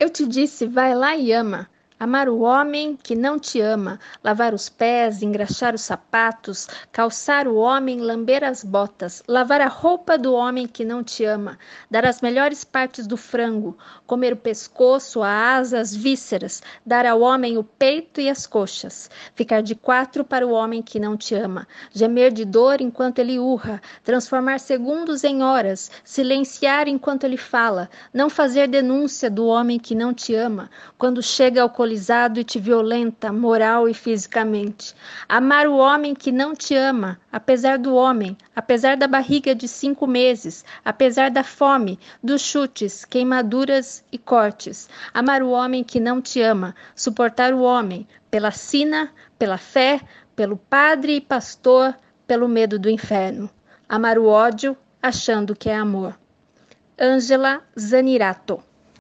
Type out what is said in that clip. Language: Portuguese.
Eu te disse, vai lá e ama. Amar o homem que não te ama, lavar os pés, engraxar os sapatos, calçar o homem, lamber as botas, lavar a roupa do homem que não te ama, dar as melhores partes do frango, comer o pescoço, a asa, as vísceras, dar ao homem o peito e as coxas, ficar de quatro para o homem que não te ama, gemer de dor enquanto ele urra, transformar segundos em horas, silenciar enquanto ele fala, não fazer denúncia do homem que não te ama, quando chega ao alcoolizado e te violenta moral e fisicamente. Amar o homem que não te ama, apesar do homem, apesar da barriga de cinco meses, apesar da fome, dos chutes, queimaduras e cortes. Amar o homem que não te ama, suportar o homem, pela sina, pela fé, pelo padre e pastor, pelo medo do inferno. Amar o ódio, achando que é amor. Ângela Zanirato